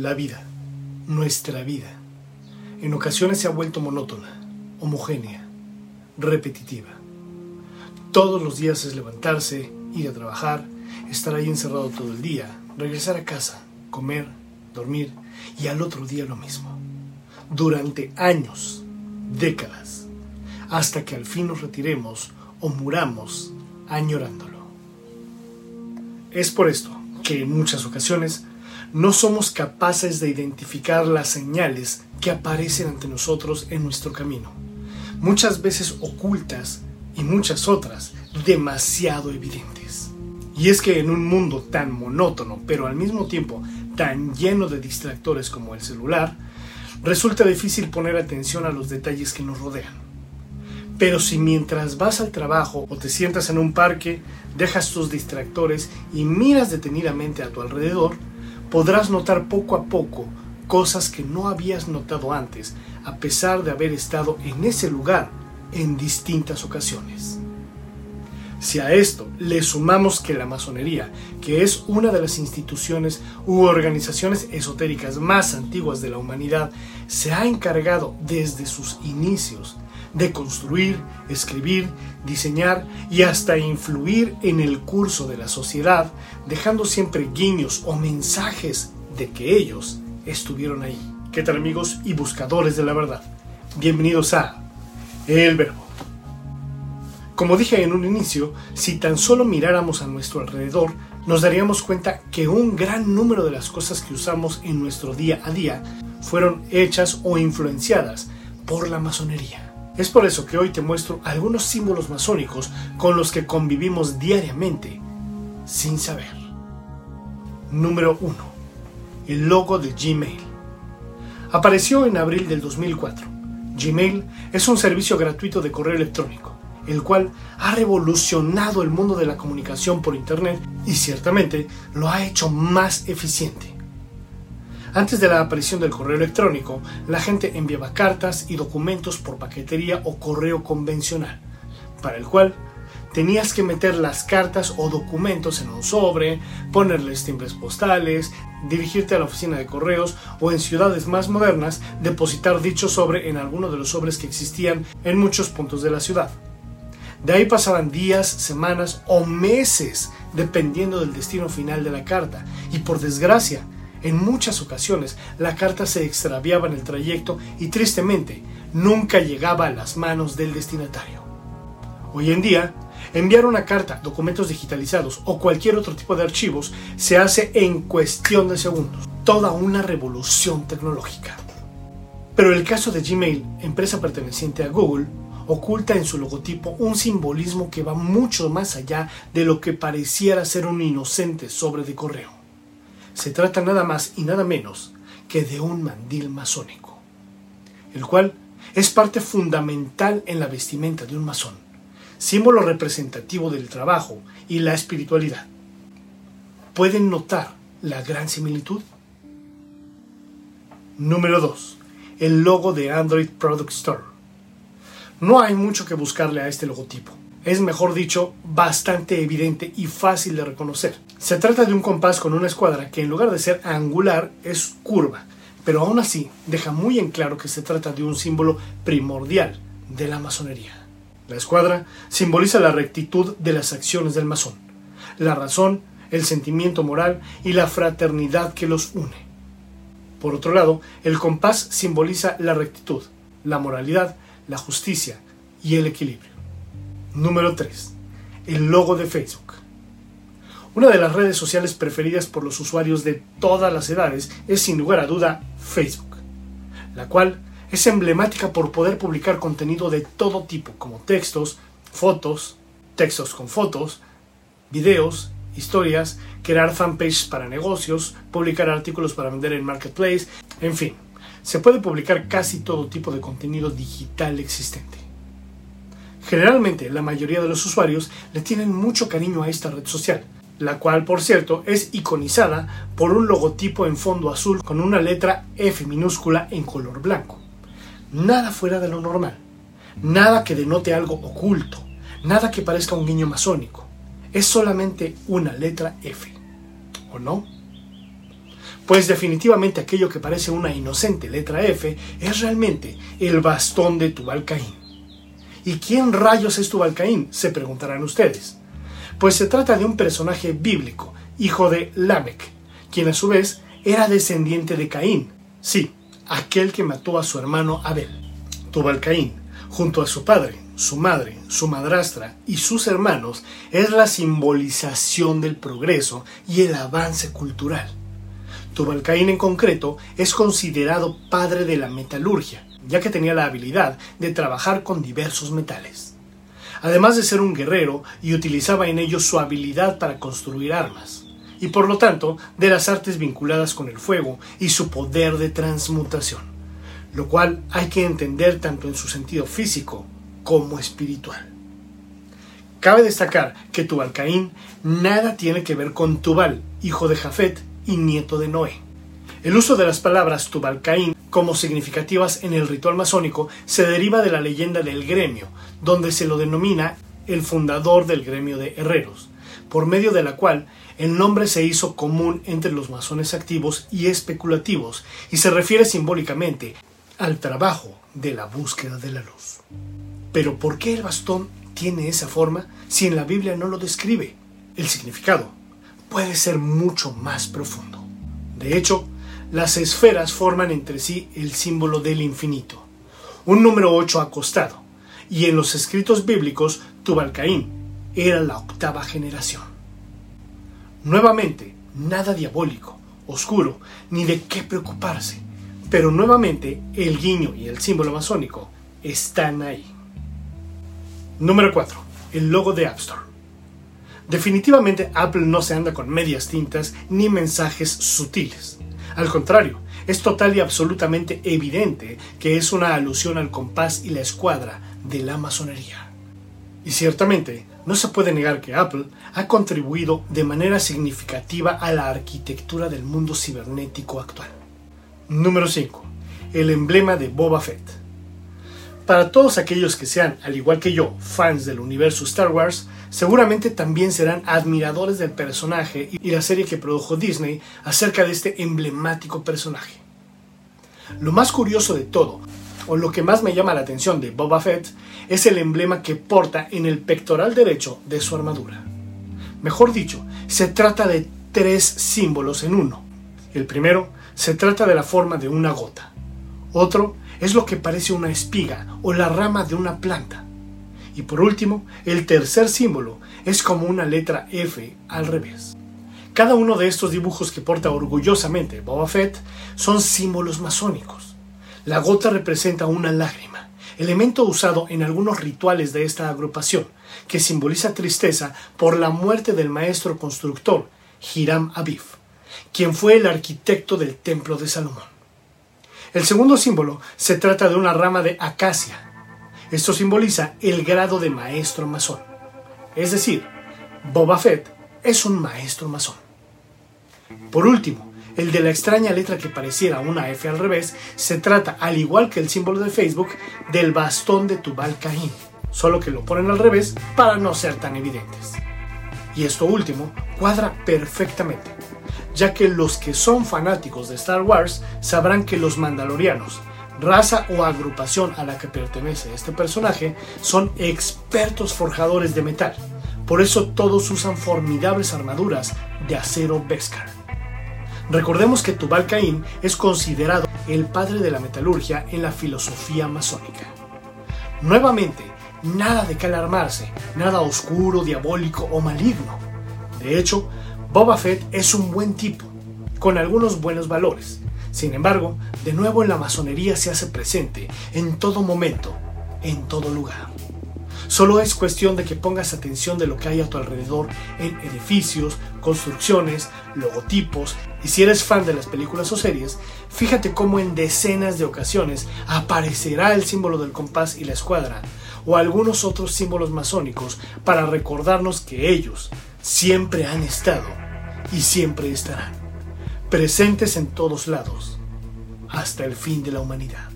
La vida, nuestra vida, en ocasiones se ha vuelto monótona, homogénea, repetitiva. Todos los días es levantarse, ir a trabajar, estar ahí encerrado todo el día, regresar a casa, comer, dormir y al otro día lo mismo. Durante años, décadas, hasta que al fin nos retiremos o muramos añorándolo. Es por esto que en muchas ocasiones no somos capaces de identificar las señales que aparecen ante nosotros en nuestro camino, muchas veces ocultas y muchas otras demasiado evidentes. Y es que en un mundo tan monótono, pero al mismo tiempo tan lleno de distractores como el celular, resulta difícil poner atención a los detalles que nos rodean. Pero si mientras vas al trabajo o te sientas en un parque, dejas tus distractores y miras detenidamente a tu alrededor, podrás notar poco a poco cosas que no habías notado antes, a pesar de haber estado en ese lugar en distintas ocasiones. Si a esto le sumamos que la masonería, que es una de las instituciones u organizaciones esotéricas más antiguas de la humanidad, se ha encargado desde sus inicios de construir, escribir, diseñar y hasta influir en el curso de la sociedad, dejando siempre guiños o mensajes de que ellos estuvieron ahí. ¿Qué tal amigos y buscadores de la verdad? Bienvenidos a El Verbo. Como dije en un inicio, si tan solo miráramos a nuestro alrededor, nos daríamos cuenta que un gran número de las cosas que usamos en nuestro día a día fueron hechas o influenciadas por la masonería. Es por eso que hoy te muestro algunos símbolos masónicos con los que convivimos diariamente sin saber. Número 1. El logo de Gmail. Apareció en abril del 2004. Gmail es un servicio gratuito de correo electrónico, el cual ha revolucionado el mundo de la comunicación por Internet y ciertamente lo ha hecho más eficiente. Antes de la aparición del correo electrónico, la gente enviaba cartas y documentos por paquetería o correo convencional, para el cual tenías que meter las cartas o documentos en un sobre, ponerles timbres postales, dirigirte a la oficina de correos o en ciudades más modernas depositar dicho sobre en alguno de los sobres que existían en muchos puntos de la ciudad. De ahí pasaban días, semanas o meses dependiendo del destino final de la carta y por desgracia en muchas ocasiones la carta se extraviaba en el trayecto y tristemente nunca llegaba a las manos del destinatario. Hoy en día, enviar una carta, documentos digitalizados o cualquier otro tipo de archivos se hace en cuestión de segundos. Toda una revolución tecnológica. Pero el caso de Gmail, empresa perteneciente a Google, oculta en su logotipo un simbolismo que va mucho más allá de lo que pareciera ser un inocente sobre de correo. Se trata nada más y nada menos que de un mandil masónico, el cual es parte fundamental en la vestimenta de un masón, símbolo representativo del trabajo y la espiritualidad. ¿Pueden notar la gran similitud? Número 2. El logo de Android Product Store. No hay mucho que buscarle a este logotipo es mejor dicho bastante evidente y fácil de reconocer. Se trata de un compás con una escuadra que en lugar de ser angular es curva, pero aún así deja muy en claro que se trata de un símbolo primordial de la masonería. La escuadra simboliza la rectitud de las acciones del masón, la razón, el sentimiento moral y la fraternidad que los une. Por otro lado, el compás simboliza la rectitud, la moralidad, la justicia y el equilibrio. Número 3. El logo de Facebook. Una de las redes sociales preferidas por los usuarios de todas las edades es sin lugar a duda Facebook, la cual es emblemática por poder publicar contenido de todo tipo, como textos, fotos, textos con fotos, videos, historias, crear fanpages para negocios, publicar artículos para vender en Marketplace, en fin, se puede publicar casi todo tipo de contenido digital existente. Generalmente la mayoría de los usuarios le tienen mucho cariño a esta red social, la cual por cierto es iconizada por un logotipo en fondo azul con una letra F minúscula en color blanco. Nada fuera de lo normal, nada que denote algo oculto, nada que parezca un guiño masónico. Es solamente una letra F, ¿o no? pues definitivamente aquello que parece una inocente letra F es realmente el bastón de Tubal Caín. ¿Y quién rayos es Tubal Caín? se preguntarán ustedes. Pues se trata de un personaje bíblico, hijo de Lamec, quien a su vez era descendiente de Caín, sí, aquel que mató a su hermano Abel. Tubal Caín, junto a su padre, su madre, su madrastra y sus hermanos, es la simbolización del progreso y el avance cultural. Tubalcaín en concreto es considerado padre de la metalurgia, ya que tenía la habilidad de trabajar con diversos metales. Además de ser un guerrero y utilizaba en ello su habilidad para construir armas, y por lo tanto de las artes vinculadas con el fuego y su poder de transmutación, lo cual hay que entender tanto en su sentido físico como espiritual. Cabe destacar que Tubalcaín nada tiene que ver con Tubal, hijo de Jafet y nieto de Noé. El uso de las palabras Tubalcaín como significativas en el ritual masónico se deriva de la leyenda del gremio, donde se lo denomina el fundador del gremio de herreros, por medio de la cual el nombre se hizo común entre los masones activos y especulativos y se refiere simbólicamente al trabajo de la búsqueda de la luz. Pero ¿por qué el bastón tiene esa forma si en la Biblia no lo describe? El significado puede ser mucho más profundo. De hecho, las esferas forman entre sí el símbolo del infinito, un número 8 acostado, y en los escritos bíblicos Tubalcaín era la octava generación. Nuevamente, nada diabólico, oscuro, ni de qué preocuparse, pero nuevamente el guiño y el símbolo masónico están ahí. Número 4. El logo de App Store. Definitivamente Apple no se anda con medias tintas ni mensajes sutiles. Al contrario, es total y absolutamente evidente que es una alusión al compás y la escuadra de la masonería. Y ciertamente, no se puede negar que Apple ha contribuido de manera significativa a la arquitectura del mundo cibernético actual. Número 5. El emblema de Boba Fett. Para todos aquellos que sean, al igual que yo, fans del universo Star Wars, seguramente también serán admiradores del personaje y la serie que produjo Disney acerca de este emblemático personaje. Lo más curioso de todo, o lo que más me llama la atención de Boba Fett, es el emblema que porta en el pectoral derecho de su armadura. Mejor dicho, se trata de tres símbolos en uno. El primero se trata de la forma de una gota. Otro es lo que parece una espiga o la rama de una planta. Y por último, el tercer símbolo es como una letra F al revés. Cada uno de estos dibujos que porta orgullosamente Boba Fett son símbolos masónicos. La gota representa una lágrima, elemento usado en algunos rituales de esta agrupación, que simboliza tristeza por la muerte del maestro constructor, Hiram Abiv, quien fue el arquitecto del templo de Salomón. El segundo símbolo se trata de una rama de acacia, esto simboliza el grado de maestro masón. Es decir, Boba Fett es un maestro masón. Por último, el de la extraña letra que pareciera una F al revés se trata, al igual que el símbolo de Facebook, del bastón de Tubal Caín, solo que lo ponen al revés para no ser tan evidentes. Y esto último cuadra perfectamente, ya que los que son fanáticos de Star Wars sabrán que los mandalorianos, raza o agrupación a la que pertenece este personaje son expertos forjadores de metal. Por eso todos usan formidables armaduras de acero Beskar. Recordemos que Tubal Caín es considerado el padre de la metalurgia en la filosofía masónica. Nuevamente, nada de que alarmarse, nada oscuro, diabólico o maligno. De hecho, Boba Fett es un buen tipo, con algunos buenos valores, sin embargo, de nuevo la masonería se hace presente en todo momento, en todo lugar. Solo es cuestión de que pongas atención de lo que hay a tu alrededor en edificios, construcciones, logotipos y si eres fan de las películas o series, fíjate cómo en decenas de ocasiones aparecerá el símbolo del compás y la escuadra o algunos otros símbolos masónicos para recordarnos que ellos siempre han estado y siempre estarán presentes en todos lados, hasta el fin de la humanidad.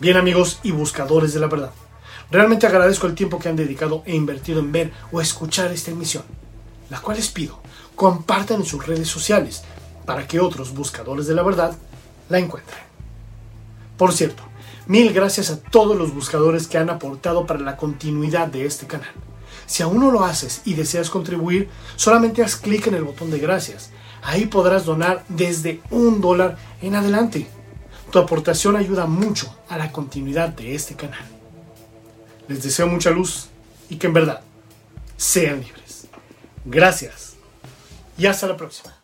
Bien amigos y buscadores de la verdad, realmente agradezco el tiempo que han dedicado e invertido en ver o escuchar esta emisión, la cual les pido compartan en sus redes sociales, para que otros buscadores de la verdad la encuentren. Por cierto, mil gracias a todos los buscadores que han aportado para la continuidad de este canal. Si aún no lo haces y deseas contribuir, solamente haz clic en el botón de gracias. Ahí podrás donar desde un dólar en adelante. Tu aportación ayuda mucho a la continuidad de este canal. Les deseo mucha luz y que en verdad sean libres. Gracias y hasta la próxima.